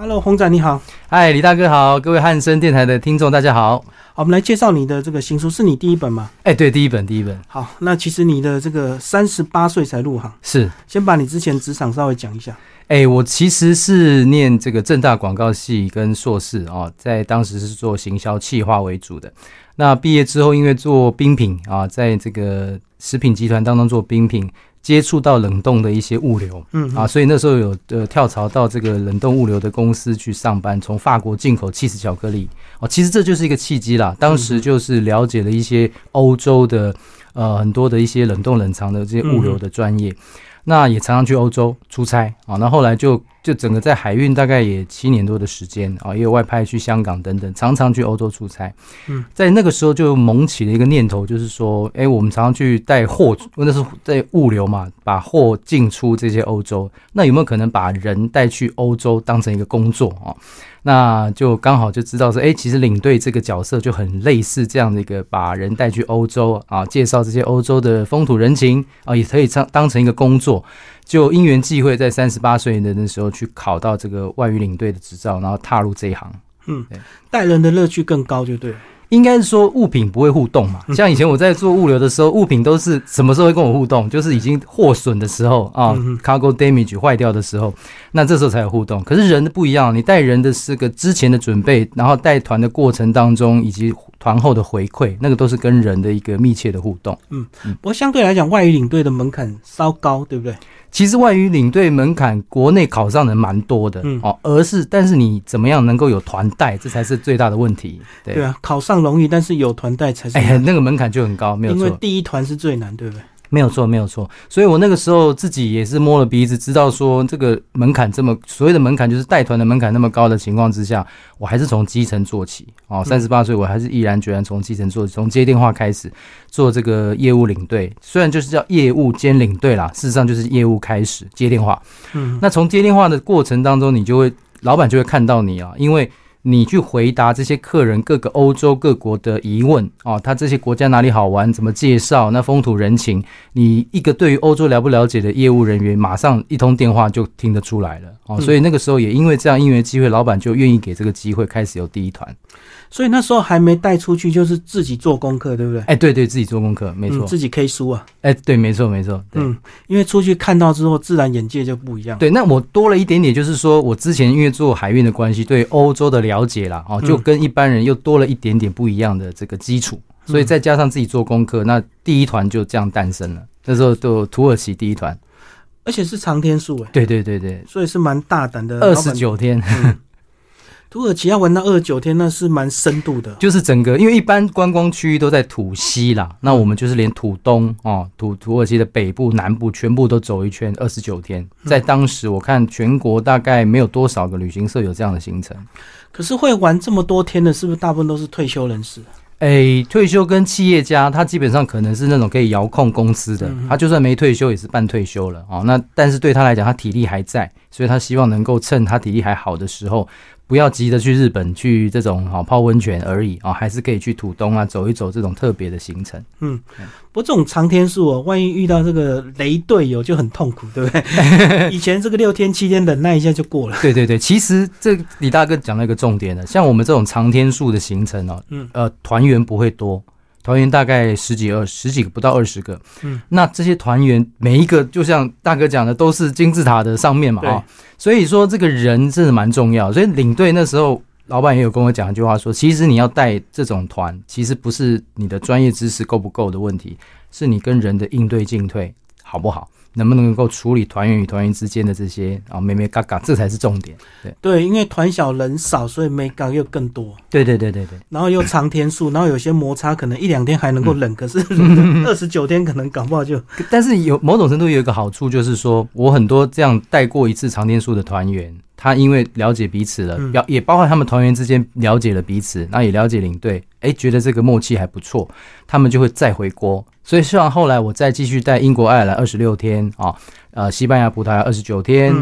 Hello，洪仔你好，嗨，李大哥好，各位汉声电台的听众大家好。好，我们来介绍你的这个新书，是你第一本吗？哎，对，第一本，第一本。好，那其实你的这个三十八岁才入行，是，先把你之前职场稍微讲一下。哎，我其实是念这个正大广告系跟硕士哦，在当时是做行销企划为主的。那毕业之后，因为做冰品啊，在这个食品集团当中做冰品，接触到冷冻的一些物流，嗯啊，所以那时候有呃跳槽到这个冷冻物流的公司去上班，从法国进口气死巧克力哦，其实这就是一个契机啦。当时就是了解了一些欧洲的呃很多的一些冷冻冷藏的这些物流的专业。那也常常去欧洲出差啊，那后来就就整个在海运大概也七年多的时间啊，也有外派去香港等等，常常去欧洲出差。嗯，在那个时候就萌起了一个念头，就是说，哎，我们常常去带货，那是在物流嘛，把货进出这些欧洲，那有没有可能把人带去欧洲当成一个工作啊？那就刚好就知道说，哎，其实领队这个角色就很类似这样的一个把人带去欧洲啊，介绍这些欧洲的风土人情啊，也可以当当成一个工作。就因缘际会，在三十八岁的那时候去考到这个外语领队的执照，然后踏入这一行。嗯，带人的乐趣更高，就对。应该是说物品不会互动嘛，像以前我在做物流的时候，物品都是什么时候会跟我互动？就是已经货损的时候啊，cargo damage 坏掉的时候，那这时候才有互动。可是人的不一样，你带人的是个之前的准备，然后带团的过程当中，以及团后的回馈，那个都是跟人的一个密切的互动。嗯，不过相对来讲，外语领队的门槛稍高，对不对？其实外语领队门槛，国内考上的蛮多的哦，而是但是你怎么样能够有团带，这才是最大的问题。对啊，考上容易，但是有团带才是。哎，那个门槛就很高，没有错。因为第一团是最难，对不对？没有错，没有错。所以我那个时候自己也是摸了鼻子，知道说这个门槛这么所谓的门槛，就是带团的门槛那么高的情况之下，我还是从基层做起。哦，三十八岁，我还是毅然决然从基层做起，从接电话开始做这个业务领队。虽然就是叫业务兼领队啦，事实上就是业务开始接电话。嗯，那从接电话的过程当中，你就会老板就会看到你啊，因为。你去回答这些客人各个欧洲各国的疑问啊，他这些国家哪里好玩，怎么介绍，那风土人情，你一个对于欧洲了不了解的业务人员，马上一通电话就听得出来了哦。所以那个时候也因为这样因缘机会，老板就愿意给这个机会，开始有第一团。所以那时候还没带出去，就是自己做功课，对不对？哎，对对，自己做功课，没错，自己 K 书啊。哎，对，没错没错。嗯，因为出去看到之后，自然眼界就不一样。对，那我多了一点点，就是说我之前因为做海运的关系，对欧洲的了解啦，哦，就跟一般人又多了一点点不一样的这个基础，所以再加上自己做功课，那第一团就这样诞生了。那时候就土耳其第一团，而且是长天数哎。对对对对，所以是蛮大胆的，二十九天。土耳其要玩到二十九天，那是蛮深度的。就是整个，因为一般观光区域都在土西啦，那我们就是连土东哦，土土耳其的北部、南部全部都走一圈，二十九天。在当时，我看全国大概没有多少个旅行社有这样的行程。可是会玩这么多天的，是不是大部分都是退休人士？哎，退休跟企业家，他基本上可能是那种可以遥控公司的，他就算没退休也是半退休了哦。那但是对他来讲，他体力还在，所以他希望能够趁他体力还好的时候。不要急着去日本去这种好泡温泉而已啊，还是可以去土东啊走一走这种特别的行程。嗯，不过这种长天数哦，万一遇到这个雷队友就很痛苦，对不对？以前这个六天七天忍耐一下就过了。对对对，其实这李大哥讲了一个重点的，像我们这种长天数的行程哦，嗯呃团员不会多。团员大概十几二十几个不到二十个，嗯，那这些团员每一个就像大哥讲的，都是金字塔的上面嘛，啊，所以说这个人真的蛮重要。所以领队那时候，老板也有跟我讲一句话，说其实你要带这种团，其实不是你的专业知识够不够的问题，是你跟人的应对进退好不好。能不能够处理团员与团员之间的这些啊，咩咩嘎嘎，这才是重点。对对，因为团小人少，所以咩嘎又更多。对对对对对。然后又长天数，然后有些摩擦可能一两天还能够忍，可是二十九天可能搞不好就。但是有某种程度有一个好处，就是说我很多这样带过一次长天数的团员。他因为了解彼此了，了也包括他们团员之间了解了彼此，那也了解领队，哎，觉得这个默契还不错，他们就会再回国。所以，希望后来我再继续带英国、爱尔兰二十六天啊，呃，西班牙、葡萄牙二十九天，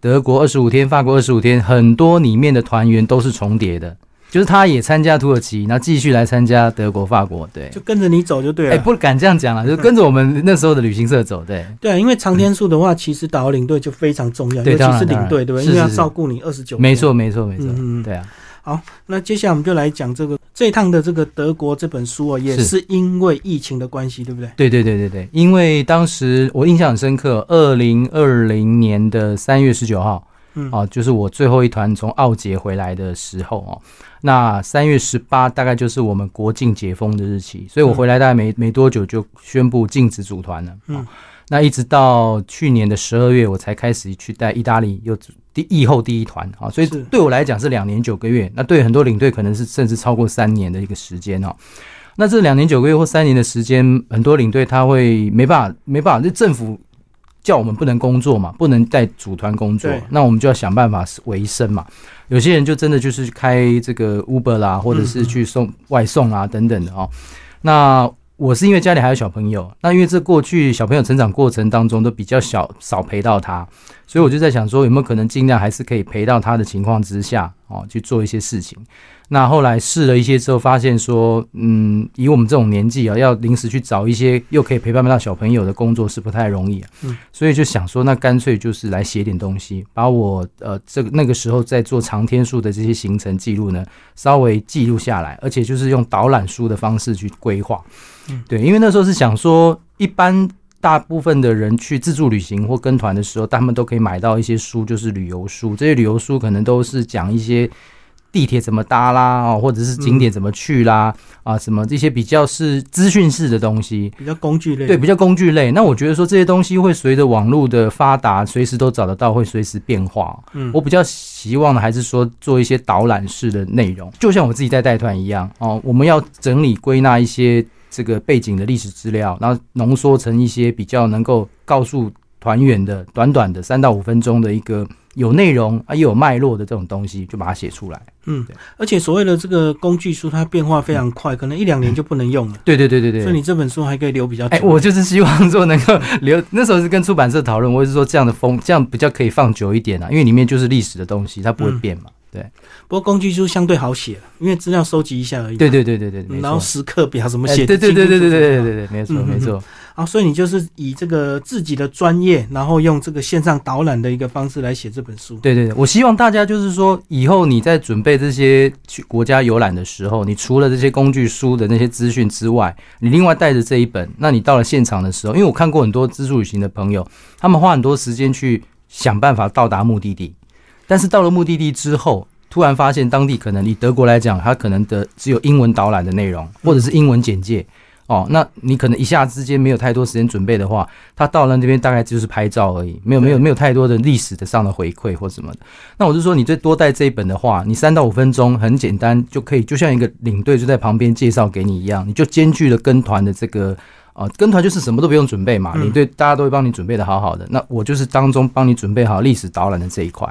德国二十五天，法国二十五天，很多里面的团员都是重叠的。就是他也参加土耳其，然后继续来参加德国、法国，对，就跟着你走就对了。哎，不敢这样讲了，就跟着我们那时候的旅行社走，对。对啊，因为长天数的话，其实导游领队就非常重要，尤其是领队，对不对？因为要照顾你二十九。没错，没错，没错。嗯，对啊。好，那接下来我们就来讲这个这一趟的这个德国这本书哦，也是。因为疫情的关系，对不对？对对对对对，因为当时我印象很深刻，二零二零年的三月十九号，嗯，哦，就是我最后一团从奥捷回来的时候哦，那三月十八大概就是我们国境解封的日期，所以我回来大概没没多久就宣布禁止组团了，嗯。那一直到去年的十二月，我才开始去带意大利又第疫后第一团啊，所以对我来讲是两年九个月。那对很多领队可能是甚至超过三年的一个时间哦。那这两年九个月或三年的时间，很多领队他会没办法没办法，这政府叫我们不能工作嘛，不能带组团工作，那我们就要想办法维生嘛。有些人就真的就是开这个 Uber 啦，或者是去送外送啊等等的哦。那我是因为家里还有小朋友，那因为这过去小朋友成长过程当中都比较小，少陪到他，所以我就在想说，有没有可能尽量还是可以陪到他的情况之下，哦，去做一些事情。那后来试了一些之后，发现说，嗯，以我们这种年纪啊，要临时去找一些又可以陪伴到小朋友的工作是不太容易啊。嗯，所以就想说，那干脆就是来写点东西，把我呃这个那个时候在做长天数的这些行程记录呢，稍微记录下来，而且就是用导览书的方式去规划。嗯，对，因为那时候是想说，一般大部分的人去自助旅行或跟团的时候，他们都可以买到一些书，就是旅游书，这些旅游书可能都是讲一些。地铁怎么搭啦？哦，或者是景点怎么去啦？啊，什么这些比较是资讯式的东西，比较工具类。对，比较工具类。那我觉得说这些东西会随着网络的发达，随时都找得到，会随时变化。嗯，我比较希望的还是说做一些导览式的内容，就像我自己在带团一样哦。我们要整理归纳一些这个背景的历史资料，然后浓缩成一些比较能够告诉团员的短短的三到五分钟的一个。有内容啊，又有脉络的这种东西，就把它写出来。嗯，而且所谓的这个工具书，它变化非常快，可能一两年就不能用了。对对对对对。所以你这本书还可以留比较久。哎，我就是希望说能够留。那时候是跟出版社讨论，我是说这样的风，这样比较可以放久一点啊，因为里面就是历史的东西，它不会变嘛。对。不过工具书相对好写，因为资料收集一下而已。对对对对对，然后时刻表怎么写？对对对对对对对对，没错没错。啊，所以你就是以这个自己的专业，然后用这个线上导览的一个方式来写这本书。对对对，我希望大家就是说，以后你在准备这些去国家游览的时候，你除了这些工具书的那些资讯之外，你另外带着这一本，那你到了现场的时候，因为我看过很多自助旅行的朋友，他们花很多时间去想办法到达目的地，但是到了目的地之后，突然发现当地可能以德国来讲，它可能的只有英文导览的内容，或者是英文简介。哦，那你可能一下之间没有太多时间准备的话，他到了那边大概就是拍照而已，没有没有没有太多的历史的上的回馈或什么的。那我就说，你最多带这一本的话，你三到五分钟很简单就可以，就像一个领队就在旁边介绍给你一样，你就兼具了跟团的这个啊，跟团就是什么都不用准备嘛，领队大家都会帮你准备的好好的。那我就是当中帮你准备好历史导览的这一块。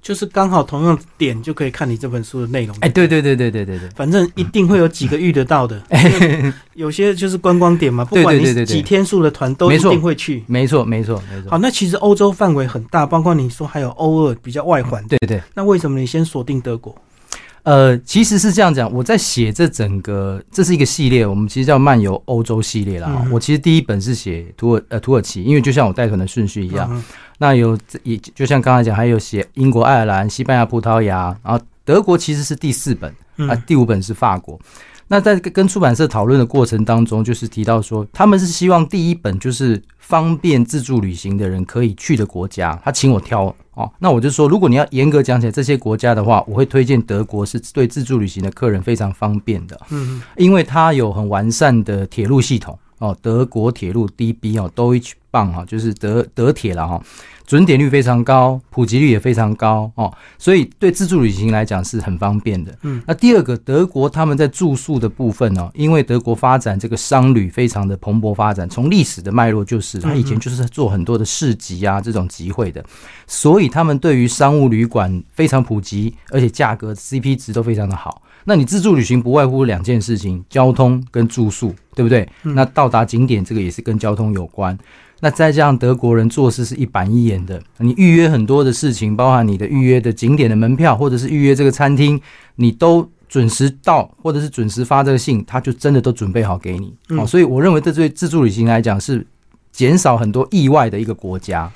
就是刚好同样点就可以看你这本书的内容。哎，对对对对对对对，反正一定会有几个遇得到的。有些就是观光点嘛，不管你几天数的团都一定会去。没错没错没错。好，那其实欧洲范围很大，包括你说还有欧二比较外环。对对。那为什么你先锁定德国？呃，其实是这样讲，我在写这整个，这是一个系列，我们其实叫漫游欧洲系列啦。我其实第一本是写土耳呃土耳其，因为就像我带团的顺序一样。那有也就像刚才讲，还有写英国、爱尔兰、西班牙、葡萄牙，然后德国其实是第四本啊，第五本是法国。那在跟出版社讨论的过程当中，就是提到说，他们是希望第一本就是方便自助旅行的人可以去的国家，他请我挑哦。那我就说，如果你要严格讲起来这些国家的话，我会推荐德国是对自助旅行的客人非常方便的，嗯，因为它有很完善的铁路系统哦，德国铁路 DB 哦，Deutsche 哈，就是德德铁了哈。准点率非常高，普及率也非常高哦，所以对自助旅行来讲是很方便的。嗯，那第二个，德国他们在住宿的部分呢，因为德国发展这个商旅非常的蓬勃发展，从历史的脉络就是，他以前就是做很多的市集啊这种集会的，所以他们对于商务旅馆非常普及，而且价格 CP 值都非常的好。那你自助旅行不外乎两件事情，交通跟住宿，对不对？那到达景点这个也是跟交通有关。那再加上德国人做事是一板一眼的，你预约很多的事情，包含你的预约的景点的门票，或者是预约这个餐厅，你都准时到，或者是准时发这个信，他就真的都准备好给你。嗯哦，所以我认为这对自助旅行来讲是减少很多意外的一个国家，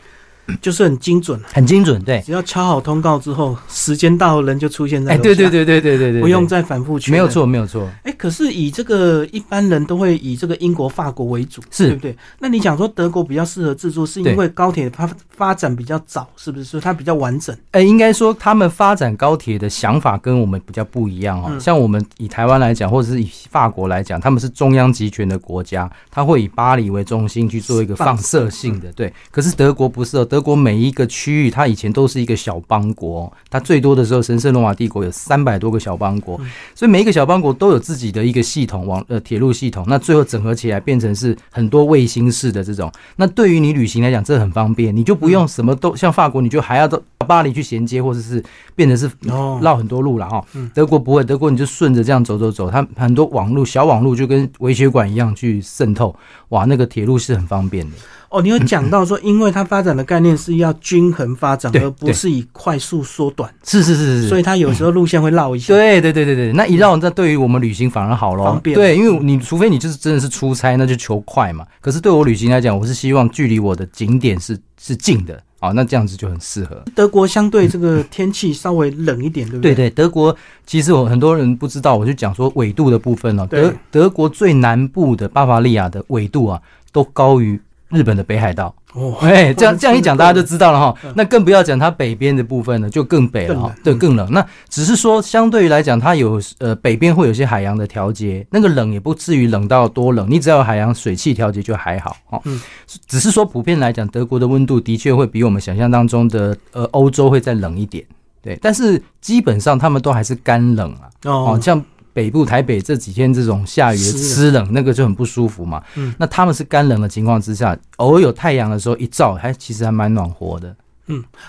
就是很精准，很精准。对，只要敲好通告之后，时间到人就出现在哎，对对，对对对对对，不用再反复去。没有。错，没有错。哎，可是以这个一般人都会以这个英国、法国为主，是对不对？那你讲说德国比较适合自助，是因为高铁它发展比较早，是不是？所以它比较完整。哎，应该说他们发展高铁的想法跟我们比较不一样哦。嗯像我们以台湾来讲，或者是以法国来讲，他们是中央集权的国家，他会以巴黎为中心去做一个放射性的。对，可是德国不是哦，德国每一个区域，它以前都是一个小邦国哦，它最多的时候，神圣罗马帝国有三百多个小邦国，所以每一个小邦国都有自己的一个系统网呃铁路系统，那最后整合起来变成是很多卫星式的这种。那对于你旅行来讲，这很方便，你就不用什么都像法国，你就还要到巴黎去衔接，或者是变成是哦绕很多路了哈嗯。德国不会，德国你就顺着这样走走走，它很多网路小网路就跟微血管一样去渗透，哇，那个铁路是很方便的。哦，你有讲到说，因为它发展的概念是要均衡发展，而不是以快速缩短，是是是是是。所以它有时候路线会绕一下。对对对对对，那一绕，那对于我们旅行反而好咯。方便对，因为你除非你就是真的是出差，那就求快嘛。可是对我旅行来讲，我是希望距离我的景点是是近的，啊，那这样子就很适合。德国相对这个天气稍微冷一点，对不对？对对，德国其实我很多人不知道，我就讲说纬度的部分哦，德德国最南部的巴伐利亚的纬度啊，都高于日本的北海道。哦，哎，这样 这样一讲，大家就知道了哈嗯。那更不要讲它北边的部分了，就更北了哈。对，嗯更冷。那只是说，相对于来讲，它有呃北边会有些海洋的调节，那个冷也不至于冷到多冷，你只要有海洋水汽调节就还好哦。嗯只是说普遍来讲，德国的温度的确会比我们想象当中的呃欧洲会再冷一点。对，但是基本上他们都还是干冷啊。哦哦，，像北部台北这几天这种下雨湿冷那个就很不舒服嘛。嗯那他们是干冷的情况之下，偶尔有太阳的时候一照，还其实还蛮暖和的。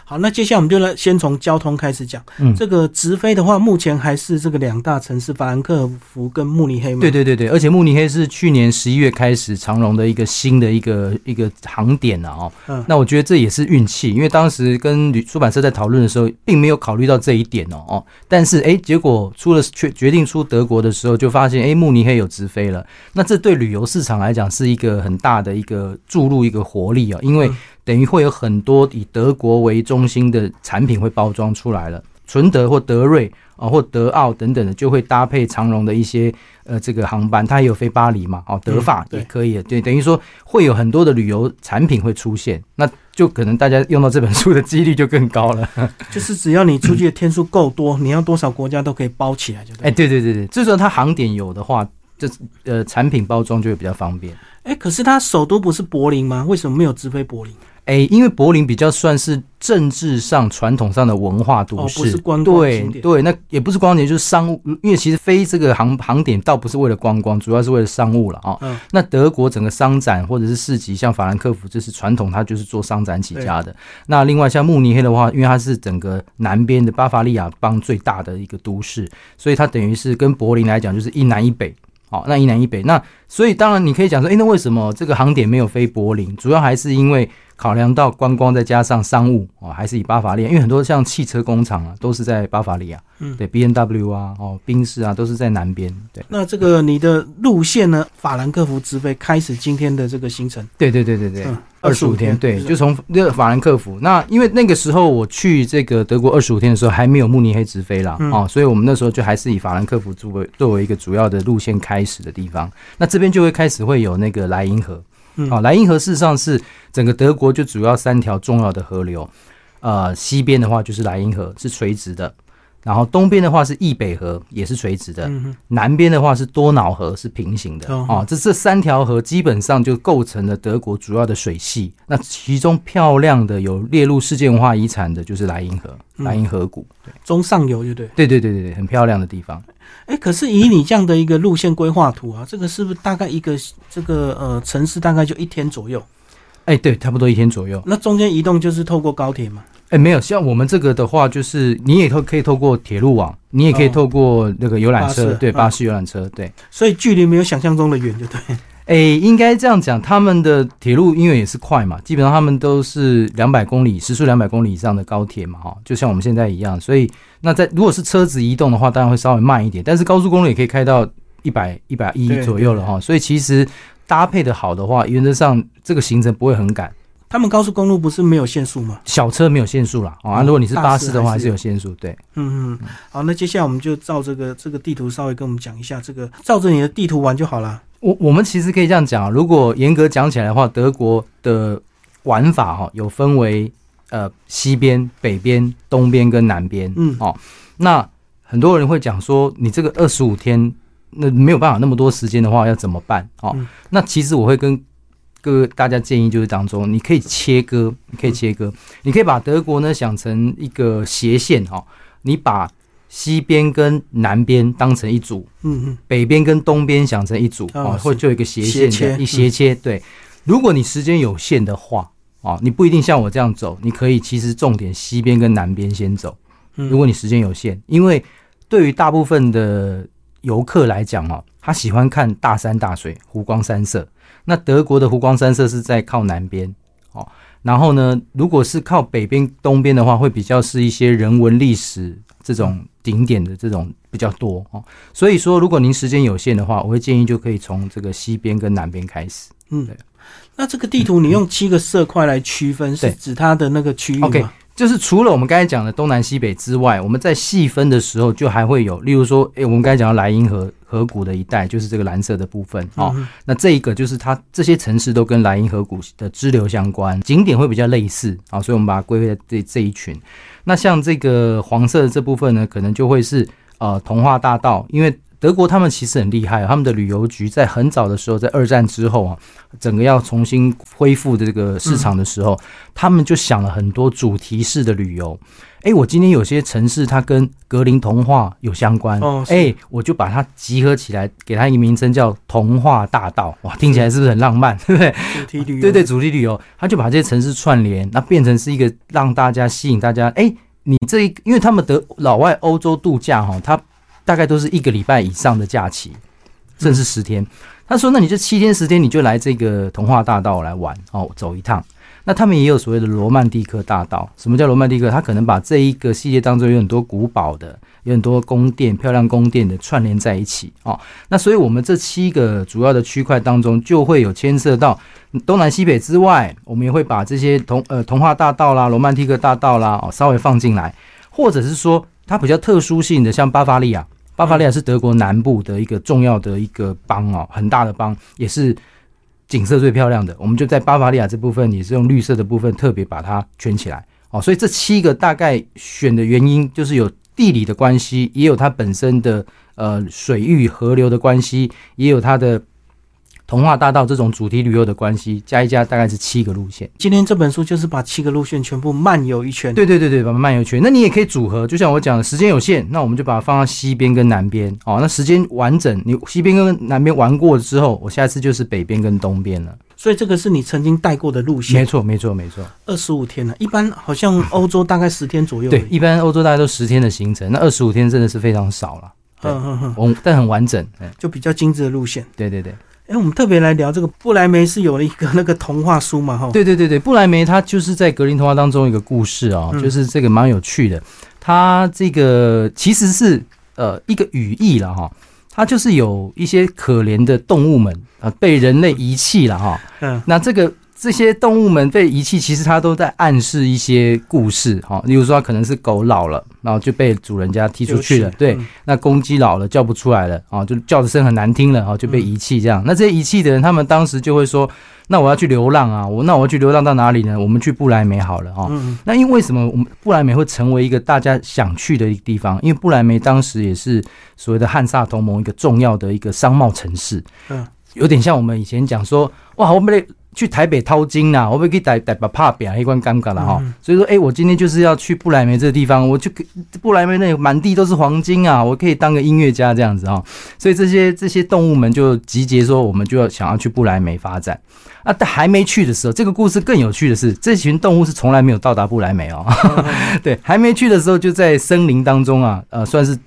好，那接下来我们就来先从交通开始讲。嗯，这个直飞的话，目前还是这个两大城市法兰克福跟慕尼黑嘛。对对对对，而且慕尼黑是去年十一月开始长荣的一个新的一个一个航点啊哦。嗯那我觉得这也是运气，因为当时跟旅出版社在讨论的时候，并没有考虑到这一点哦哦。但是哎，结果出了决决定出德国的时候，就发现哎慕尼黑有直飞了。那这对旅游市场来讲是一个很大的一个注入一个活力啊、因为嗯等于会有很多以德国为中心的产品会包装出来了，纯德或德瑞啊、或德奥等等的，就会搭配长荣的一些呃这个航班，它也有飞巴黎嘛，哦，德法也可以，对，等于说会有很多的旅游产品会出现，那就可能大家用到这本书的几率就更高了。就是只要你出去的天数够多，你要多少国家都可以包起来，就对。哎，对对对对，最主要它航点有的话，这呃产品包装就会比较方便。哎，可是它首都不是柏林吗？为什么没有直飞柏林？哎，因为柏林比较算是政治上、传统上的文化都市，哦不是观光对景点对，那也不是观光点，就是商务。因为其实飞这个航航点倒不是为了观光，主要是为了商务了啊、哦。嗯那德国整个商展或者是市集，像法兰克福，这是传统，它就是做商展起家的。那另外像慕尼黑的话，因为它是整个南边的巴伐利亚邦最大的一个都市，所以它等于是跟柏林来讲，就是一南一北。好，那一南一北，那所以当然你可以讲说，诶，那为什么这个航点没有飞柏林？主要还是因为考量到观光，再加上商务哦，还是以巴伐利亚，因为很多像汽车工厂啊，都是在巴伐利亚，嗯对，B N W 啊，哦，宾士啊，都是在南边，对，那这个你的路线呢？法兰克福直飞开始今天的这个行程，对对对对对嗯，二十五天，对，就从那个法兰克福。那因为那个时候我去这个德国二十五天的时候，还没有慕尼黑直飞啦，嗯哦，所以我们那时候就还是以法兰克福作为作为一个主要的路线开始的地方。那这边就会开始会有那个莱茵河，嗯哦，莱茵河事实上是整个德国就主要三条重要的河流，呃，西边的话就是莱茵河是垂直的，然后东边的话是易北河也是垂直的，嗯，南边的话是多瑙河是平行的哦哦，这这三条河基本上就构成了德国主要的水系。那其中漂亮的有列入世界文化遗产的就是莱茵河，嗯莱茵河谷。中上游就对。对对对对对，很漂亮的地方。哎，可是以你这样的一个路线规划图啊，这个是不是大概一个这个呃城市大概就一天左右？哎，对，差不多一天左右。那中间移动就是透过高铁嘛？哎，没有，像我们这个的话，就是你也透可以透过铁路网，你也可以哦透过那个游览车，对，巴士嗯巴士游览车，对。所以距离没有想象中的远，就对。哎，应该这样讲，他们的铁路因为也是快嘛，基本上他们都是两百公里时速两百公里以上的高铁嘛，哈，就像我们现在一样。所以那在如果是车子移动的话，当然会稍微慢一点，但是高速公路也可以开到一百一百一左右了哈。所以其实搭配的好的话，原则上这个行程不会很赶。他们高速公路不是没有限速吗？小车没有限速了啊，如果你是巴士的话，还是有限速。对，嗯嗯，好，那接下来我们就照这个这个地图稍微跟我们讲一下，这个照着你的地图玩就好了。我我们其实可以这样讲啊，如果严格讲起来的话，德国的玩法哈有分为呃西边、北边、东边跟南边。嗯，哦，那很多人会讲说，你这个二十五天那没有办法那么多时间的话，要怎么办？哦，那其实我会跟各位大家建议就是当中，你可以切割，你可以切割，你可以把德国呢想成一个斜线哈，你把。西边跟南边当成一组，嗯嗯，北边跟东边想成一组啊，或者就一个斜线，一斜切。对，如果你时间有限的话，啊，你不一定像我这样走，你可以其实重点西边跟南边先走。如果你时间有限，因为对于大部分的游客来讲哦，他喜欢看大山大水、湖光山色。那德国的湖光山色是在靠南边哦，然后呢，如果是靠北边、东边的话，会比较是一些人文历史这种。顶点的这种比较多哦，所以说如果您时间有限的话，我会建议就可以从这个西边跟南边开始。嗯，对。那这个地图你用七个色块来区分，是指它的那个区域吗？就是除了我们刚才讲的东南西北之外，我们在细分的时候就还会有，例如说，诶，我们刚才讲到莱茵河河谷的一带，就是这个蓝色的部分哦。那这一个就是它这些城市都跟莱茵河谷的支流相关，景点会比较类似啊，所以我们把它归为这这一群。那像这个黄色的这部分呢，可能就会是呃童话大道，因为。德国他们其实很厉害，他们的旅游局在很早的时候，在二战之后啊，整个要重新恢复的这个市场的时候，他们就想了很多主题式的旅游。哎，我今天有些城市它跟格林童话有相关，哎，我就把它集合起来，给它一个名称叫童话大道。哇，听起来是不是很浪漫？对不对？主题旅游，对对，主题旅游，他就把这些城市串联，那变成是一个让大家吸引大家。哎，你这一，因为他们德老外欧洲度假哈，他。大概都是一个礼拜以上的假期，甚至十天。他说：“那你就七天十天，你就来这个童话大道来玩哦，走一趟。”那他们也有所谓的罗曼蒂克大道。什么叫罗曼蒂克？他可能把这一个系列当中有很多古堡的，有很多宫殿、漂亮宫殿的串联在一起哦。那所以我们这七个主要的区块当中，就会有牵涉到东南西北之外，我们也会把这些童呃童话大道啦、罗曼蒂克大道啦哦稍微放进来，或者是说它比较特殊性的，像巴伐利亚。巴伐利亚是德国南部的一个重要的一个邦哦，很大的邦，也是景色最漂亮的。我们就在巴伐利亚这部分也是用绿色的部分特别把它圈起来哦。所以这七个大概选的原因就是有地理的关系，也有它本身的呃水域河流的关系，也有它的。童话大道这种主题旅游的关系，加一加大概是七个路线。今天这本书就是把七个路线全部漫游一圈。对对对对，把它漫游一圈。那你也可以组合，就像我讲的，时间有限，那我们就把它放到西边跟南边。哦，那时间完整，你西边跟南边玩过之后，我下次就是北边跟东边了。所以这个是你曾经带过的路线。没错没错没错。二十五天呢，一般好像欧洲大概十天左右。对，一般欧洲大概都十天的行程，那二十五天真的是非常少了。嗯嗯嗯，我但很完整，就比较精致的路线。对对对。哎，我们特别来聊这个布莱梅是有了一个那个童话书嘛？哈，对对对对，布莱梅它就是在格林童话当中一个故事啊，就是这个蛮有趣的。它这个其实是呃一个语义了哈，它就是有一些可怜的动物们啊被人类遗弃了哈。嗯，那这个。这些动物们被遗弃，其实它都在暗示一些故事，哈，例如说可能是狗老了，然后就被主人家踢出去了，对，那公鸡老了叫不出来了，啊，就叫的声很难听了，啊，就被遗弃这样。那这些遗弃的人，他们当时就会说，那我要去流浪啊，我那我要去流浪到哪里呢？我们去布莱梅好了，哈。那因为什么？我们布莱梅会成为一个大家想去的一个地方？因为布莱梅当时也是所谓的汉萨同盟一个重要的一个商贸城市，嗯，有点像我们以前讲说，哇，我们去台北掏金呐，我不可以带带把怕扁一关尴尬了哈。所以说，哎，我今天就是要去布莱梅这个地方，我就布莱梅那满地都是黄金啊，我可以当个音乐家这样子啊。所以这些这些动物们就集结说，我们就要想要去布莱梅发展啊。但还没去的时候，这个故事更有趣的是，这群动物是从来没有到达布莱梅哦。对，还没去的时候就在森林当中啊，呃，算是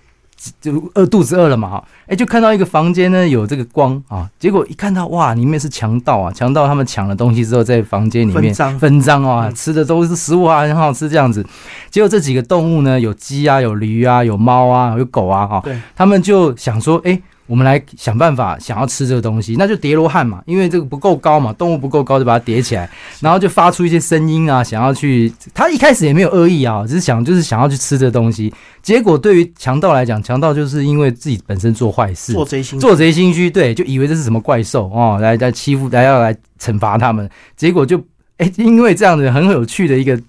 就饿肚子饿了嘛哈，哎，就看到一个房间呢有这个光啊，结果一看到哇，里面是强盗啊，强盗他们抢了东西之后在房间里面分赃。啊，吃的都是食物啊，很好吃这样子。结果这几个动物呢，有鸡啊，有驴啊，有猫啊，有狗啊哈，他们就想说，哎、我们来想办法，想要吃这个东西，那就叠罗汉嘛，因为这个不够高嘛，动物不够高，就把它叠起来，然后就发出一些声音啊，想要去。他一开始也没有恶意啊，只是想就是想要去吃这东西。结果对于强盗来讲，强盗就是因为自己本身做坏事，做贼心做贼心虚，对，就以为这是什么怪兽哦，来来欺负，来要来惩罚他们，结果就哎、因为这样子很有趣的一个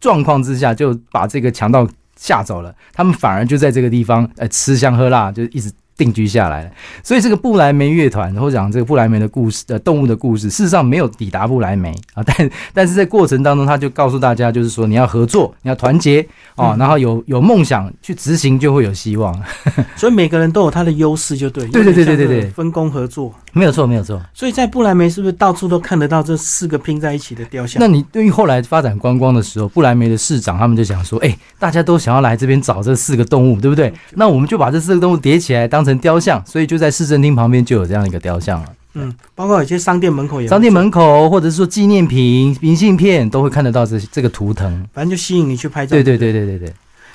状况之下，就把这个强盗吓走了，他们反而就在这个地方呃吃香喝辣，就一直。定居下来了，所以这个布莱梅乐团，或者讲这个布莱梅的故事，呃，动物的故事，事实上没有抵达布莱梅啊，但但是在过程当中，他就告诉大家，就是说你要合作，你要团结哦，嗯然后有有梦想去执行，就会有希望。所以每个人都有他的优势，就对。对对对对对分工合作。没有错，没有错。所以在布莱梅是不是到处都看得到这四个拼在一起的雕像？那你对于后来发展观光的时候，布莱梅的市长他们就想说，哎、大家都想要来这边找这四个动物，对不对？那我们就把这四个动物叠起来当成雕像，所以就在市政厅旁边就有这样一个雕像了。嗯，包括有些商店门口也商店，门口或者是说纪念品、明信片都会看得到这这个图腾。反正就吸引你去拍照。对对对对对对，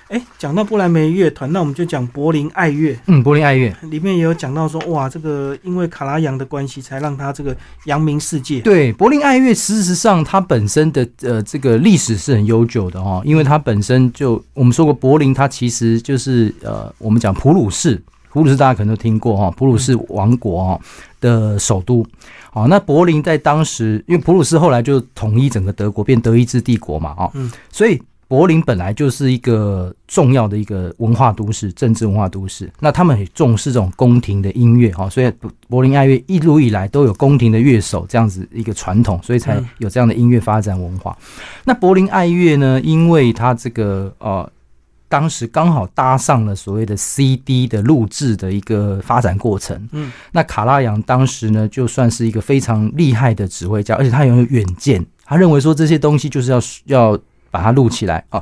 哎，讲到布莱梅乐团，那我们就讲柏林爱乐，嗯，柏林爱乐。里面也有讲到说，哇，这个因为卡拉扬的关系，才让他这个扬名世界。对，柏林爱乐事实上它本身的呃这个历史是很悠久的哦，因为它本身就我们说过，柏林它其实就是呃我们讲普鲁士，普鲁士大家可能都听过哈、普鲁士王国哈、的首都。好，那柏林在当时，因为普鲁士后来就统一整个德国，变德意志帝国嘛，哦，嗯所以柏林本来就是一个重要的一个文化都市，政治文化都市。那他们很重视这种宫廷的音乐，哈，所以柏林爱乐一路以来都有宫廷的乐手这样子一个传统，所以才嗯有这样的音乐发展文化。那柏林爱乐呢，因为它这个呃。当时刚好搭上了所谓的 CD 的录制的一个发展过程，嗯，那卡拉扬当时呢，就算是一个非常厉害的指挥家，而且他拥有远见，他认为说这些东西就是要要把它录起来啊。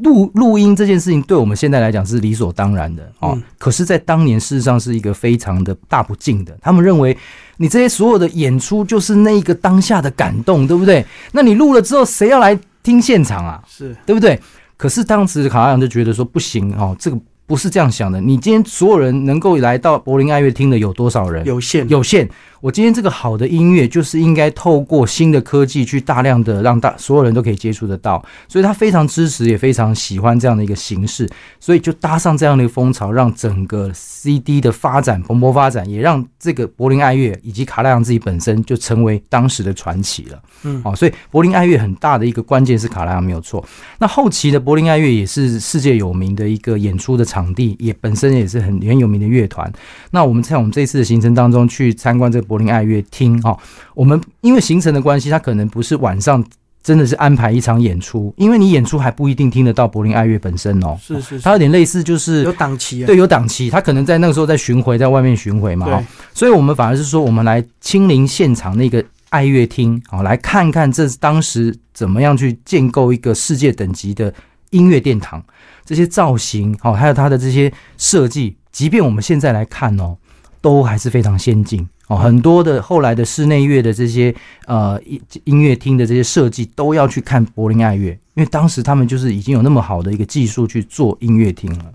录录音这件事情对我们现在来讲是理所当然的哦，嗯可是，在当年事实上是一个非常的大不敬的。他们认为你这些所有的演出就是那个当下的感动，对不对？那你录了之后，谁要来听现场啊？是，对不对？可是当时卡拉扬就觉得说不行哦，这个不是这样想的。你今天所有人能够来到柏林爱乐厅的有多少人？有限，有限。我今天这个好的音乐，就是应该透过新的科技去大量的让大所有人都可以接触得到，所以他非常支持，也非常喜欢这样的一个形式，所以就搭上这样的一个风潮，让整个 CD 的发展蓬勃发展，也让这个柏林爱乐以及卡拉扬自己本身就成为当时的传奇了。嗯，哦，所以柏林爱乐很大的一个关键是卡拉扬没有错。那后期的柏林爱乐也是世界有名的一个演出的场地，也本身也是很很有名的乐团。那我们在我们这次的行程当中去参观这个柏林爱乐厅哦，我们因为行程的关系，它可能不是晚上真的是安排一场演出，因为你演出还不一定听得到柏林爱乐本身哦。是是是它有点类似就是有档期啊。对，有档期，他可能在那个时候在巡回，在外面巡回嘛，所以我们反而是说，我们来亲临现场那个爱乐厅，好，来看看这当时怎么样去建构一个世界等级的音乐殿堂，这些造型，好，还有它的这些设计，即便我们现在来看哦，都还是非常先进。哦，很多的后来的室内乐的这些呃音音乐厅的这些设计，都要去看柏林爱乐，因为当时他们就是已经有那么好的一个技术去做音乐厅了。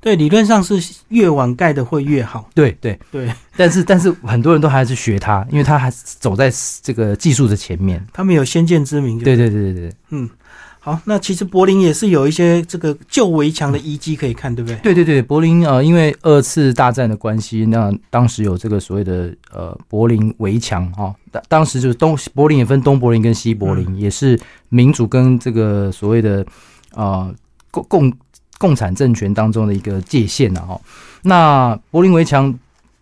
对，理论上是越晚盖的会越好。对对，对但是但是很多人都还是学他，因为他还是走在这个技术的前面。他们有先见之明。对对对对对嗯，好，那其实柏林也是有一些这个旧围墙的遗迹可以看，对不对？对对对，柏林呃，因为二次大战的关系，那当时有这个所谓的呃柏林围墙哈，当、当时就是东柏林也分东柏林跟西柏林，也是民主跟这个所谓的呃共共共产政权当中的一个界限啊哈。那柏林围墙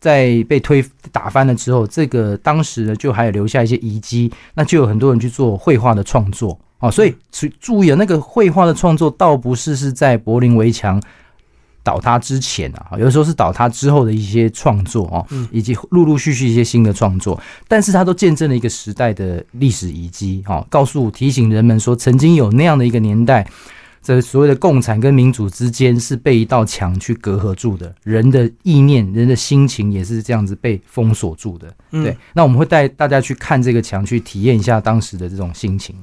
在被推打翻了之后，这个当时呢就还有留下一些遗迹，那就有很多人去做绘画的创作哦，所以注注意啊，那个绘画的创作倒不是是在柏林围墙倒塌之前啊，有的时候是倒塌之后的一些创作哦，嗯以及陆陆续续一些新的创作，但是它都见证了一个时代的历史遗迹哦，告诉提醒人们说，曾经有那样的一个年代。这所谓的共产跟民主之间是被一道墙去隔阂住的，人的意念、人的心情也是这样子被封锁住的。嗯对，那我们会带大家去看这个墙，去体验一下当时的这种心情。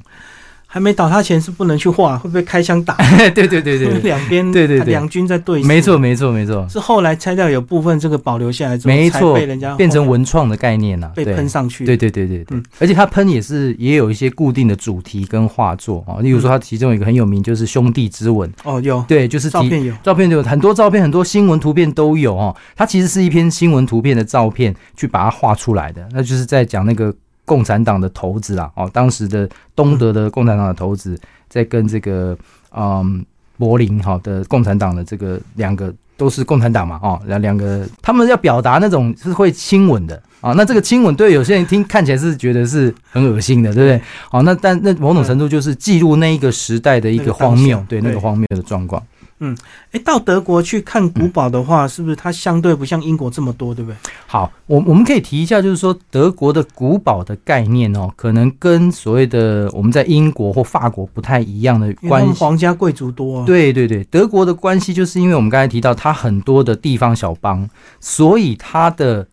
还没倒塌前是不能去画，会不会开枪打？对对对 两边对对对。两军在对峙。没错没错没错，是后来拆掉有部分这个保留下来之后，才没错被人家，变成文创的概念了、被对。喷上去。对对对对对，嗯。而且它喷也是也有一些固定的主题跟画作啊，例如说它其中有一个很有名就是兄弟之吻，哦，有。对，就是照片有，照片有很多照片，很多新闻图片都有哦。它其实是一篇新闻图片的照片去把它画出来的，那就是在讲那个共产党的头子啊，哦，当时的东德的共产党的头子在跟这个嗯柏林好的共产党的这个两个都是共产党嘛，哦，两两个他们要表达那种是会亲吻的。啊，那这个亲吻对有些人听看起来是觉得是很恶心的，对不对？好，那但那某种程度就是记录那一个时代的一个荒谬对那对个荒谬的状况。哎，到德国去看古堡的话，是不是它相对不像英国这么多，对不对？好，我我们可以提一下，就是说德国的古堡的概念哦，可能跟所谓的我们在英国或法国不太一样的关系。皇家贵族多、啊。，对对对，德国的关系就是因为我们刚才提到它很多的地方小邦，所以它的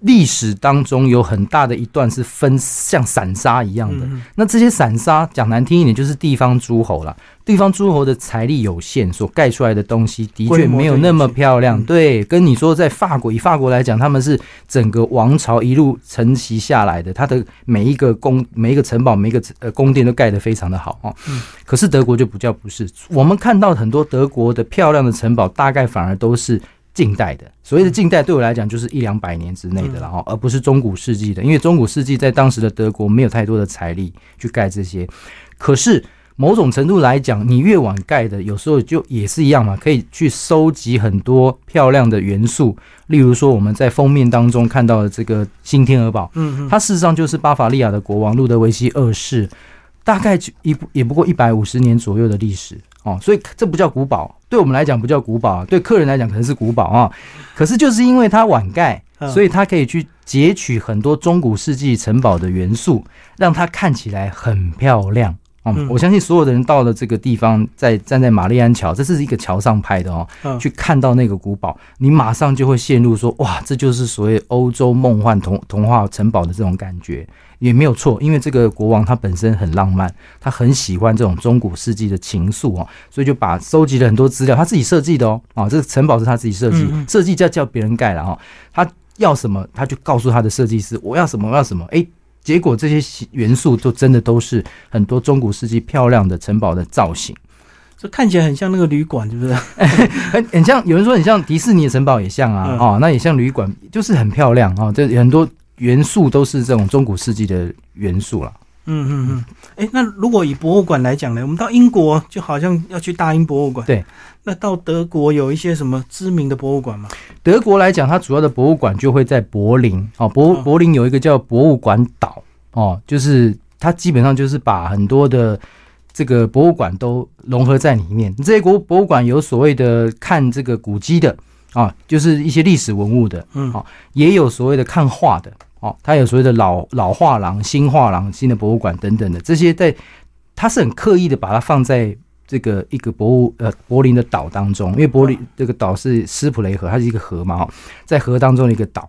历史当中有很大的一段是分像散沙一样的。嗯，那这些散沙讲难听一点，就是地方诸侯啦。地方诸侯的财力有限，所盖出来的东西的确没有那么漂亮。对，跟你说，在法国，以法国来讲，他们是整个王朝一路承袭下来的，它的每一个宫、每一个城堡、每一个呃宫殿都盖得非常的好哦。嗯可是德国就不叫不是，我们看到很多德国的漂亮的城堡，大概反而都是。近代的，所谓的近代对我来讲就是一两百年之内的了哈，而不是中古世纪的，因为中古世纪在当时的德国没有太多的财力去盖这些。可是某种程度来讲，你越晚盖的，有时候就也是一样嘛，可以去收集很多漂亮的元素，例如说我们在封面当中看到的这个新天鹅堡，嗯嗯，它事实上就是巴伐利亚的国王路德维希二世，大概就一也不过一百五十年左右的历史哦，所以这不叫古堡，对我们来讲不叫古堡啊，对客人来讲可能是古堡啊。可是就是因为它碗盖，嗯所以它可以去截取很多中古世纪城堡的元素，让它看起来很漂亮。哦嗯，我相信所有的人到了这个地方，在站在玛丽安桥，这是一个桥上拍的哦，嗯去看到那个古堡，你马上就会陷入说，哇，这就是所谓欧洲梦幻童童话城堡的这种感觉，也没有错，因为这个国王他本身很浪漫，他很喜欢这种中古世纪的情愫哦，所以就把收集了很多资料，他自己设计的哦，啊，这个城堡是他自己设计设计叫叫别人盖了哈，他要什么他就告诉他的设计师，我要什么我要什么，诶，结果这些元素就真的都是很多中古世纪漂亮的城堡的造型。这看起来很像那个旅馆，是不是？很很像，有人说很像迪士尼的城堡也像啊，嗯哦，那也像旅馆，就是很漂亮啊、哦，这很多元素都是这种中古世纪的元素了。嗯嗯嗯。哎，那如果以博物馆来讲呢，我们到英国就好像要去大英博物馆。对。那到德国有一些什么知名的博物馆吗？德国来讲，它主要的博物馆就会在柏林哦，柏哦柏林有一个叫博物馆岛哦，就是它基本上就是把很多的这个博物馆都融合在里面。这些国博物馆有所谓的看这个古迹的啊，就是一些历史文物的，嗯好也有所谓的看画的哦，它有所谓的老老画廊、新画廊、新的博物馆等等的这些在，它是很刻意的把它放在这个一个博物呃柏林的岛当中，因为柏林这个岛是斯普雷河，它是一个河嘛哈，在河当中的一个岛。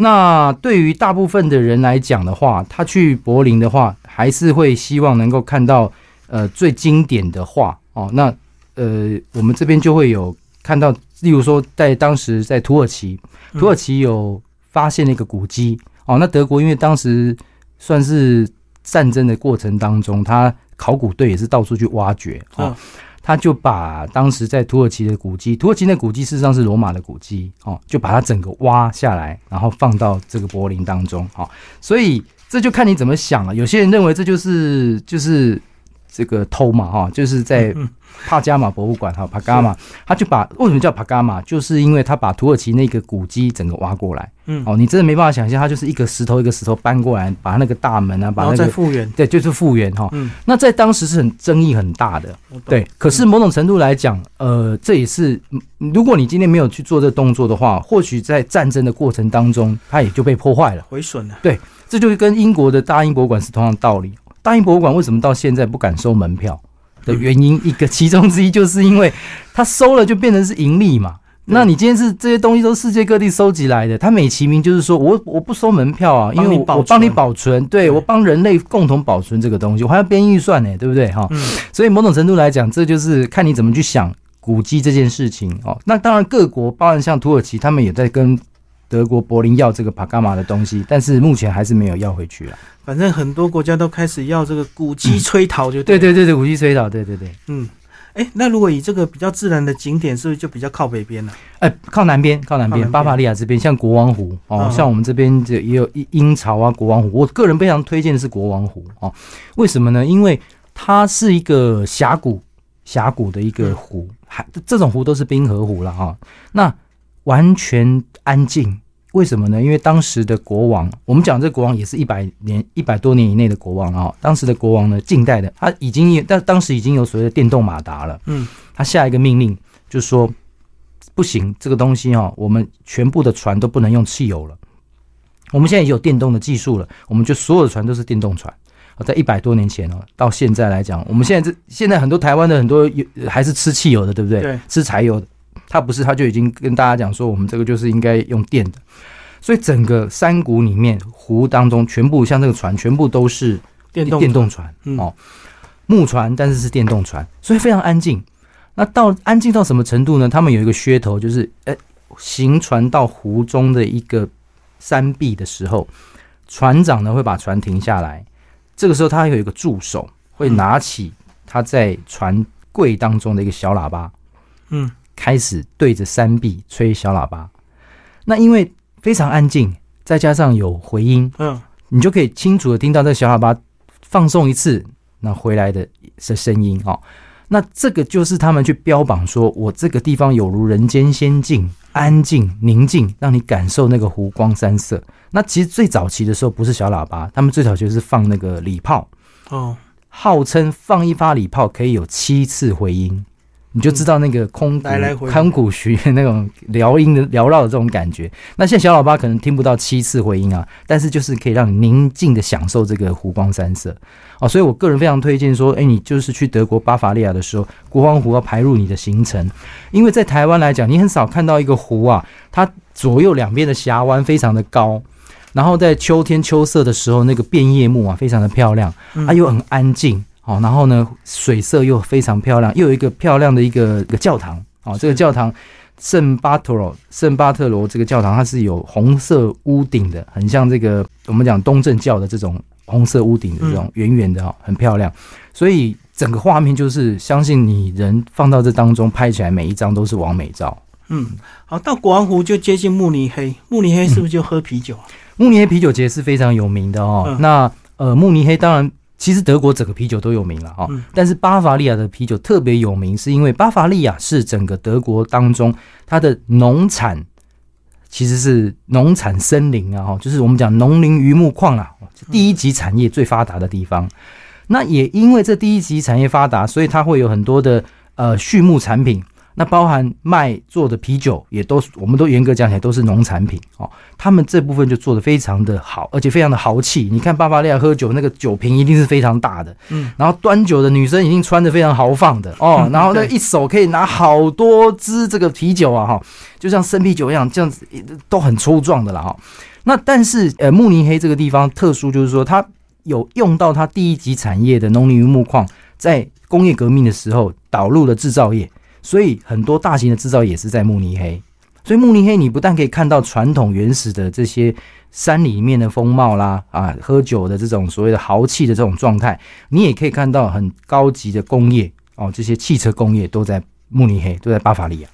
那对于大部分的人来讲的话，他去柏林的话，还是会希望能够看到呃最经典的画哦。那呃，我们这边就会有看到，例如说在当时在土耳其，嗯土耳其有发现了一个古迹哦。那德国因为当时算是战争的过程当中，他考古队也是到处去挖掘哦嗯。他就把当时在土耳其的古迹，土耳其那古迹事实上是罗马的古迹哦，就把它整个挖下来，然后放到这个柏林当中哦。所以这就看你怎么想了。有些人认为这就是就是这个偷嘛哈，就是在嗯 帕加马博物馆哈帕加马，他就把为什么叫帕加马，就是因为他把土耳其那个古迹整个挖过来。嗯，哦，你真的没办法想象，他就是一个石头一个石头搬过来，把那个大门啊，把然后那个再复原。对，就是复原哈。嗯，那在当时是很争议很大的，对。可是某种程度来讲，呃，这也是嗯如果你今天没有去做这个动作的话，或许在战争的过程当中，它也就被破坏了。毁损了。对这就跟英国的大英博物馆是同样道理。大英博物馆为什么到现在不敢收门票？的原因，一个其中之一就是因为它收了就变成是盈利嘛。那你今天是这些东西都世界各地收集来的，它美其名就是说我我不收门票啊，因为我我帮你保存，对我帮人类共同保存这个东西，我还要编预算呢，对不对哈？所以某种程度来讲，这就是看你怎么去想古迹这件事情哦。那当然各国，包含像土耳其，他们也在跟德国柏林要这个帕伽马的东西，但是目前还是没有要回去了。反正很多国家都开始要这个古迹催逃，就对 对对对，古迹催逃，对对对，嗯。哎，那如果以这个比较自然的景点，是不是就比较靠北边呢？哎，靠南边，靠南边，巴伐利亚这边，像国王湖哦，像我们这边这也有鹰巢啊，国王湖。我个人非常推荐的是国王湖哦，为什么呢？因为它是一个峡谷，峡谷的一个湖，还这种湖都是冰河湖了哈。那完全安静。为什么呢？因为当时的国王，我们讲这国王也是一百年、一百多年以内的国王啊。当时的国王呢，近代的，他已经但当时已经有所谓的电动马达了。嗯，他下一个命令就说，不行，这个东西哦，我们全部的船都不能用汽油了。我们现在有电动的技术了，我们就所有的船都是电动船。在一百多年前哦，到现在来讲，我们现在这现在很多台湾的很多有还是吃汽油的，对不对？对，吃柴油的。他不是，他就已经跟大家讲说，我们这个就是应该用电的。所以整个山谷里面湖当中，全部像这个船，全部都是电动电动船哦，木船，但是是电动船，所以非常安静。那到安静到什么程度呢？他们有一个噱头，就是呃，行船到湖中的一个山壁的时候，船长呢会把船停下来，这个时候他有一个助手会拿起他在船柜当中的一个小喇叭，嗯。开始对着山壁吹小喇叭，那因为非常安静，再加上有回音，嗯，你就可以清楚的听到这小喇叭放送一次，那回来的是声音哦。那这个就是他们去标榜说，我这个地方有如人间仙境，安静宁静，让你感受那个湖光山色。那其实最早期的时候不是小喇叭，他们最早就是放那个礼炮哦，号称放一发礼炮可以有七次回音。你就知道那个空空谷徐那种缭音的缭绕的这种感觉。那现在小喇叭可能听不到七次回音啊，但是就是可以让你宁静的享受这个湖光山色哦。所以我个人非常推荐说，哎，你就是去德国巴伐利亚的时候，国王湖要排入你的行程。因为在台湾来讲，你很少看到一个湖啊，它左右两边的峡湾非常的高，然后在秋天秋色的时候，那个变叶木啊非常的漂亮，啊又很安静。哦，然后呢，水色又非常漂亮，又有一个漂亮的一个一个教堂。哦，这个教堂圣巴特罗圣巴特罗这个教堂，它是有红色屋顶的，很像这个我们讲东正教的这种红色屋顶的这种圆圆的哈，很漂亮。所以整个画面就是相信你人放到这当中拍起来，每一张都是完美照。嗯，好，到国王湖就接近慕尼黑，慕尼黑是不是就喝啤酒啊？慕尼黑啤酒节是非常有名的哦。那呃，慕尼黑当然。其实德国整个啤酒都有名了哈，但是巴伐利亚的啤酒特别有名，是因为巴伐利亚是整个德国当中它的农产其实是农产森林啊哈，就是我们讲农林渔牧矿啊，第一级产业最发达的地方。那也因为这第一级产业发达，所以它会有很多的呃畜牧产品。那包含卖做的啤酒，也都我们都严格讲起来都是农产品哦。他们这部分就做的非常的好，而且非常的豪气。你看巴伐利亚喝酒那个酒瓶一定是非常大的，嗯，然后端酒的女生一定穿的非常豪放的哦，然后那一手可以拿好多支这个啤酒啊哈，就像生啤酒一样，这样子都很粗壮的了哈。那但是呃慕尼黑这个地方特殊，就是说它有用到它第一级产业的农林渔牧矿，在工业革命的时候导入了制造业。所以很多大型的制造也是在慕尼黑，所以慕尼黑你不但可以看到传统原始的这些山里面的风貌啦，啊，喝酒的这种所谓的豪气的这种状态，你也可以看到很高级的工业哦，这些汽车工业都在慕尼黑，都在巴伐利亚。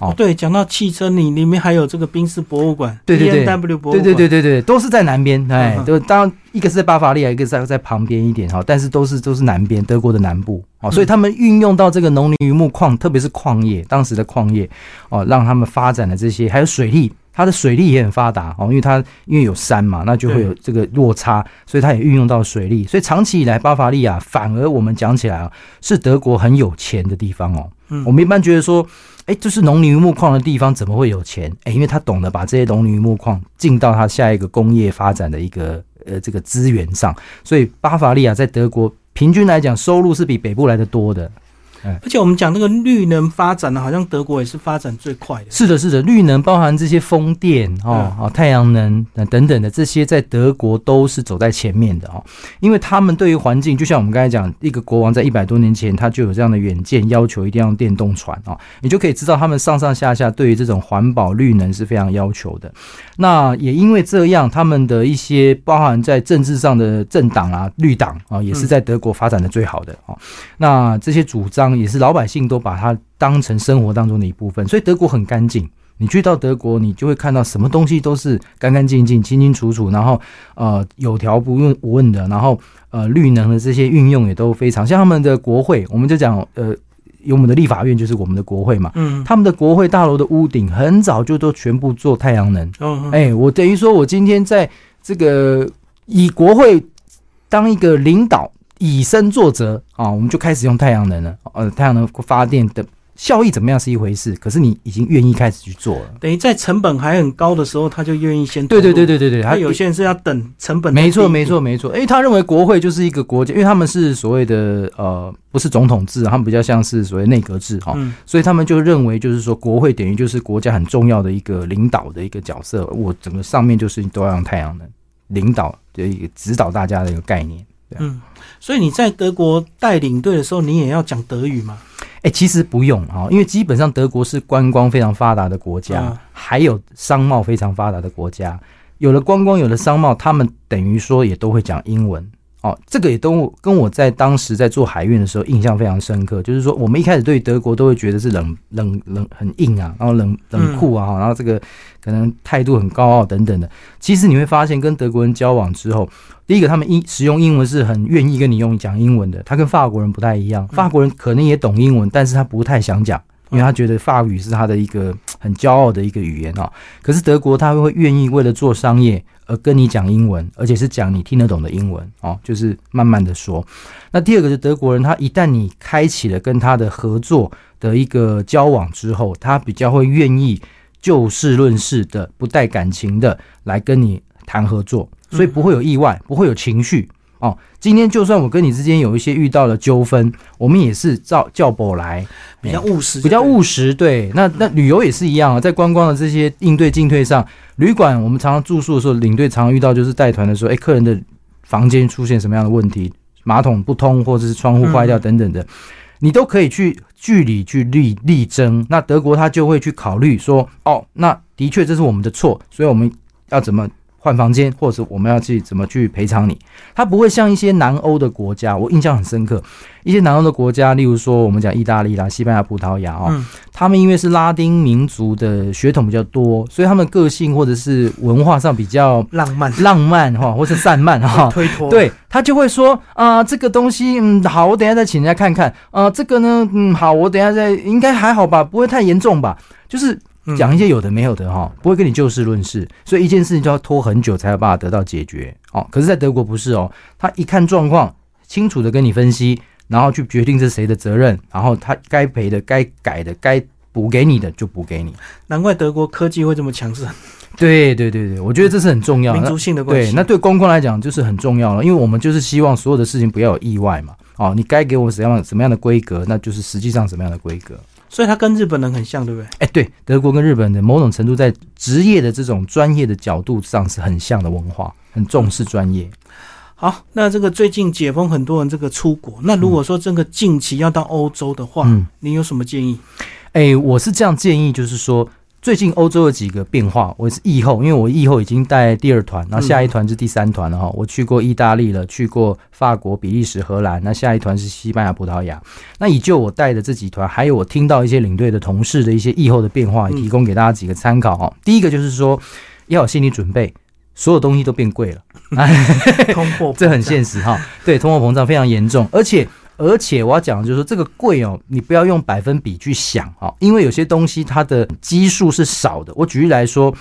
哦，对，讲到汽车，你里面还有这个宾士博物馆，对对对，W 博物馆，对对对对对，都是在南边，哎，都当然一个是在巴伐利亚，一个在在旁边一点哈，但是都是都是南边，德国的南部哦，所以他们运用到这个农林渔牧矿，特别是矿业，当时的矿业哦，让他们发展的这些，还有水利，它的水利也很发达哦，因为它因为有山嘛，那就会有这个落差，所以它也运用到水利，所以长期以来，巴伐利亚反而我们讲起来啊，是德国很有钱的地方哦。嗯。我们一般觉得说。就是农林渔牧矿的地方，怎么会有钱？哎，因为他懂得把这些农林渔牧矿进到他下一个工业发展的一个呃这个资源上，所以巴伐利亚在德国平均来讲收入是比北部来的多的而且我们讲那个绿能发展呢，好像德国也是发展最快的。是的，是的，绿能包含这些风电哦，嗯哦，太阳能等等等的这些，在德国都是走在前面的哦，因为他们对于环境，就像我们刚才讲，一个国王在一百多年前他就有这样的远见，要求一定要用电动船哦，你就可以知道他们上上下下对于这种环保绿能是非常要求的。那也因为这样，他们的一些包含在政治上的政党啊，绿党啊，也是在德国发展的最好的哦。那这些主张也是老百姓都把它当成生活当中的一部分，所以德国很干净。你去到德国，你就会看到什么东西都是干干净净、清清楚楚，然后呃有条不紊不紊的，然后呃绿能的这些运用也都非常像他们的国会，我们就讲呃有我们的立法院就是我们的国会嘛，嗯，他们的国会大楼的屋顶很早就都全部做太阳能，哦，哎、我等于说，我今天在这个以国会当一个领导，以身作则啊，我们就开始用太阳能了。呃，太阳能发电的效益怎么样是一回事，可是你已经愿意开始去做了。等于在成本还很高的时候，他就愿意先对对对对对对，他有些人是要等成本没错，没错，没错。因为他认为国会就是一个国家，因为他们是所谓的呃，不是总统制，他们比较像是所谓内阁制哈、嗯所以他们就认为就是说，国会等于就是国家很重要的一个领导的一个角色。我整个上面就是都要用太阳能领导的一个指导大家的一个概念。嗯，所以你在德国带领队的时候，你也要讲德语吗？哎、其实不用哈，因为基本上德国是观光非常发达的国家，嗯还有商贸非常发达的国家。有了观光，有了商贸，他们等于说也都会讲英文。哦，这个也都跟我在当时在做海运的时候印象非常深刻。就是说，我们一开始对德国都会觉得是冷冷冷很硬啊，然后冷冷酷啊，然后这个可能态度很高傲等等的。其实你会发现，跟德国人交往之后，第一个他们英使用英文是很愿意跟你用讲英文的，他跟法国人不太一样。法国人可能也懂英文，但是他不太想讲。因为他觉得法语是他的一个很骄傲的一个语言哦，可是德国他会愿意为了做商业而跟你讲英文，而且是讲你听得懂的英文哦，就是慢慢的说。那第二个是德国人，他一旦你开启了跟他的合作的一个交往之后，他比较会愿意就事论事的，不带感情的来跟你谈合作，所以不会有意外，不会有情绪。哦，今天就算我跟你之间有一些遇到了纠纷，我们也是照叫宝来，比较务实，比较务实，对。那那旅游也是一样啊，在观光的这些应对进退上，旅馆我们常常住宿的时候，领队常常遇到就是带团的时候，哎，客人的房间出现什么样的问题，马桶不通或者是窗户坏掉等等的，你都可以去据理去力力争。那德国他就会去考虑说，哦，那的确这是我们的错，所以我们要怎么换房间，或者我们要去怎么去赔偿你。它不会像一些南欧的国家，我印象很深刻。一些南欧的国家，例如说我们讲意大利啦、西班牙、葡萄牙哦，嗯他们因为是拉丁民族的血统比较多，所以他们个性或者是文化上比较浪漫浪漫哈，或是散漫哈。推脱，，对他就会说啊、这个东西嗯好，我等一下再请人家看看啊、这个呢嗯好，我等一下再应该还好吧，不会太严重吧？就是嗯讲一些有的没有的哈，不会跟你就事论事，所以一件事情就要拖很久才有办法得到解决哦。可是，在德国不是哦，他一看状况，清楚的跟你分析，然后去决定是谁的责任，然后他该赔的、该改的、该补给你的就补给你。难怪德国科技会这么强势，对对对对，我觉得这是很重要的。民族性的关对，那对公共来讲就是很重要了，因为我们就是希望所有的事情不要有意外嘛。哦，你该给我什么样什么样的规格，那就是实际上什么样的规格。所以他跟日本人很像，对不对？哎，对，德国跟日本的某种程度在职业的这种专业的角度上是很像的文化，很重视专业。好，那这个最近解封，很多人这个出国。那如果说这个近期要到欧洲的话，嗯，你有什么建议？哎，我是这样建议，就是说。最近欧洲有几个变化，我是疫后，因为我疫后已经带第二团，然后下一团是第三团了哈。我去过意大利了，去过法国、比利时、荷兰，那下一团是西班牙、葡萄牙。那以就我带的这几团，还有我听到一些领队的同事的一些疫后的变化，也提供给大家几个参考哈。第一个就是说要有心理准备，所有东西都变贵了，通货这很现实哈。对，通货膨胀非常严重，而且而且我要讲的就是说这个贵哦，你不要用百分比去想哦，因为有些东西它的基数是少的。我举例来说，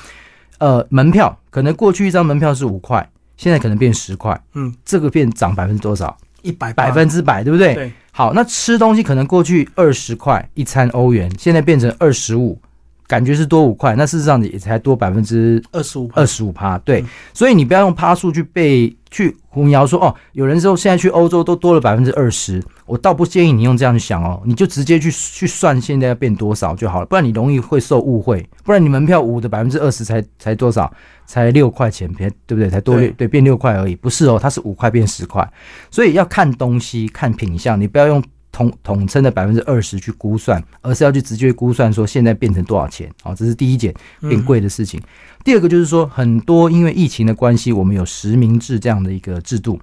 呃，门票可能过去一张门票是五块，现在可能变十块，嗯，这个变涨百分之多少？一百百分之百，对不对？对，好，那吃东西可能过去二十块一餐欧元，现在变成二十五，感觉是多五块，那事实上也才多百分之二十五二十五趴。对，嗯所以你不要用趴数去被去弘扬说哦，有人说现在去欧洲都多了百分之二十，我倒不建议你用这样去想哦，你就直接去去算现在要变多少就好了，不然你容易会受误会，不然你门票五的百分之二十才才多少，才六块钱别对不对？才多六对变六块而已，不是哦，它是五块变十块，所以要看东西看品相，你不要用。统统称的百分之二十去估算，而是要去直接估算说现在变成多少钱好，这是第一件变贵的事情。第二个就是说，很多因为疫情的关系，我们有实名制这样的一个制度，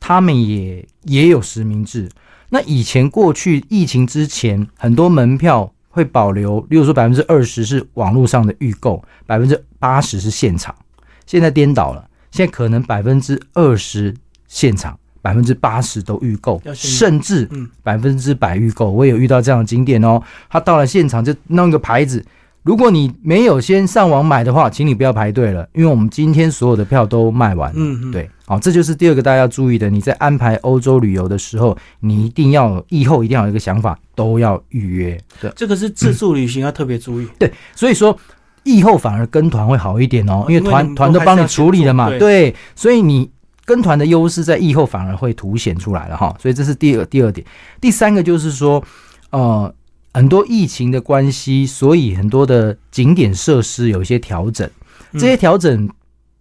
他们也也有实名制。那以前过去疫情之前，很多门票会保留，例如说百分之二十是网络上的预购，百分之八十是现场。现在颠倒了，现在可能百分之二十现场。百分之八十都预购，甚至百分之百预购。我也有遇到这样的景点哦。他到了现场就弄一个牌子，如果你没有先上网买的话，请你不要排队了，因为我们今天所有的票都卖完。嗯，对，好，这就是第二个大家要注意的。你在安排欧洲旅游的时候，你一定要以后一定要有一个想法，都要预约。对，这个是自助旅行要特别注意。对，所以说以后反而跟团会好一点哦，因为团团都帮你处理了嘛。对，所以你。跟团的优势在疫后反而会凸显出来了哈，所以这是第二第二点。第三个就是说，呃，很多疫情的关系，所以很多的景点设施有一些调整，这些调整，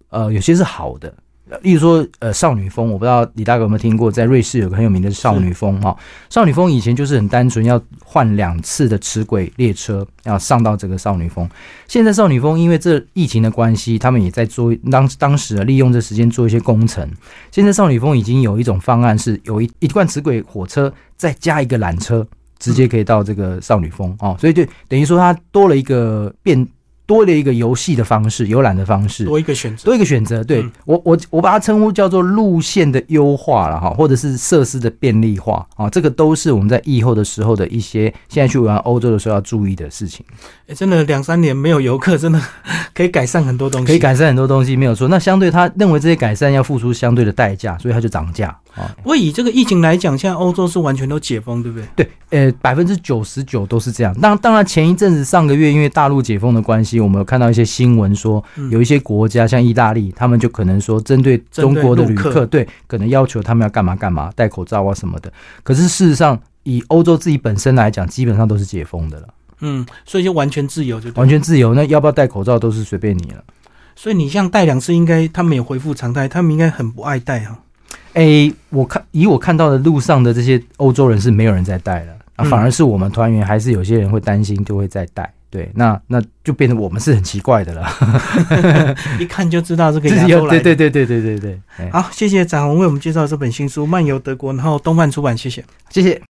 呃，有些是好的。例如说，呃，少女风，我不知道李大哥有没有听过，在瑞士有个很有名的少女风哈。少女风以前就是很单纯，要换两次的齿轨列车，要上到这个少女峰。现在少女峰因为这疫情的关系，他们也在做当当时利用这时间做一些工程。现在少女峰已经有一种方案，是有一一段齿轨火车，再加一个缆车，直接可以到这个少女峰哦。所以就等于说，它多了一个变。多了一个游戏的方式，游览的方式，多一个选择，多一个选择。对我，我我把它称呼叫做路线的优化了哈，或者是设施的便利化啊，这个都是我们在疫后的时候的一些现在去玩欧洲的时候要注意的事情。哎，真的两三年没有游客，真的可以改善很多东西，可以改善很多东西，没有错。那相对他认为这些改善要付出相对的代价，所以他就涨价啊。不过以这个疫情来讲，现在欧洲是完全都解封，对不对？对，呃，百分之九十九都是这样。当当然前一阵子上个月因为大陆解封的关系，我们有看到一些新闻说，有一些国家像意大利，他们就可能说针对中国的旅客，对，可能要求他们要干嘛干嘛，戴口罩啊什么的。可是事实上，以欧洲自己本身来讲，基本上都是解封的了。嗯，所以就完全自由，就完全自由。那要不要戴口罩都是随便你了。所以你像戴两次，应该他们也恢复常态，他们应该很不爱戴哈。哎，我看以我看到的路上的这些欧洲人是没有人在戴了，啊，反而是我们团员还是有些人会担心，就会再戴。对，那那就变成我们是很奇怪的了，一看就知道这个 亚洲来。对对对对对对对。好，谢谢展宏为我们介绍这本新书《漫游德国》，然后东范出版，谢谢，谢谢。